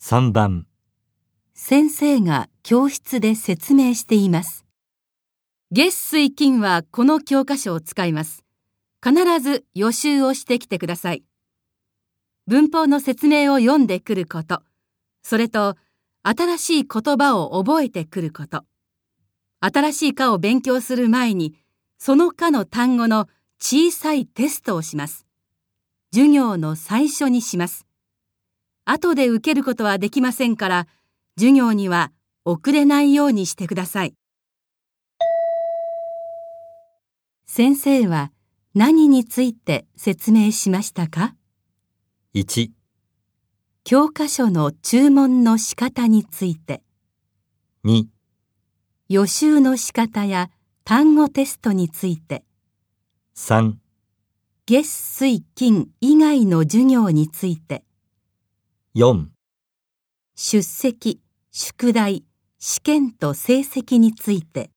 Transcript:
3番先生が教室で説明しています。月水金はこの教科書を使います。必ず予習をしてきてください。文法の説明を読んでくること、それと新しい言葉を覚えてくること。新しい科を勉強する前に、その科の単語の小さいテストをします。授業の最初にします。後で受けることはできませんから、授業には遅れないようにしてください。先生は何について説明しましたか？1教科書の注文の仕方について、2予習の仕方や単語テストについて、3月水金以外の授業について、4出席、宿題、試験と成績について、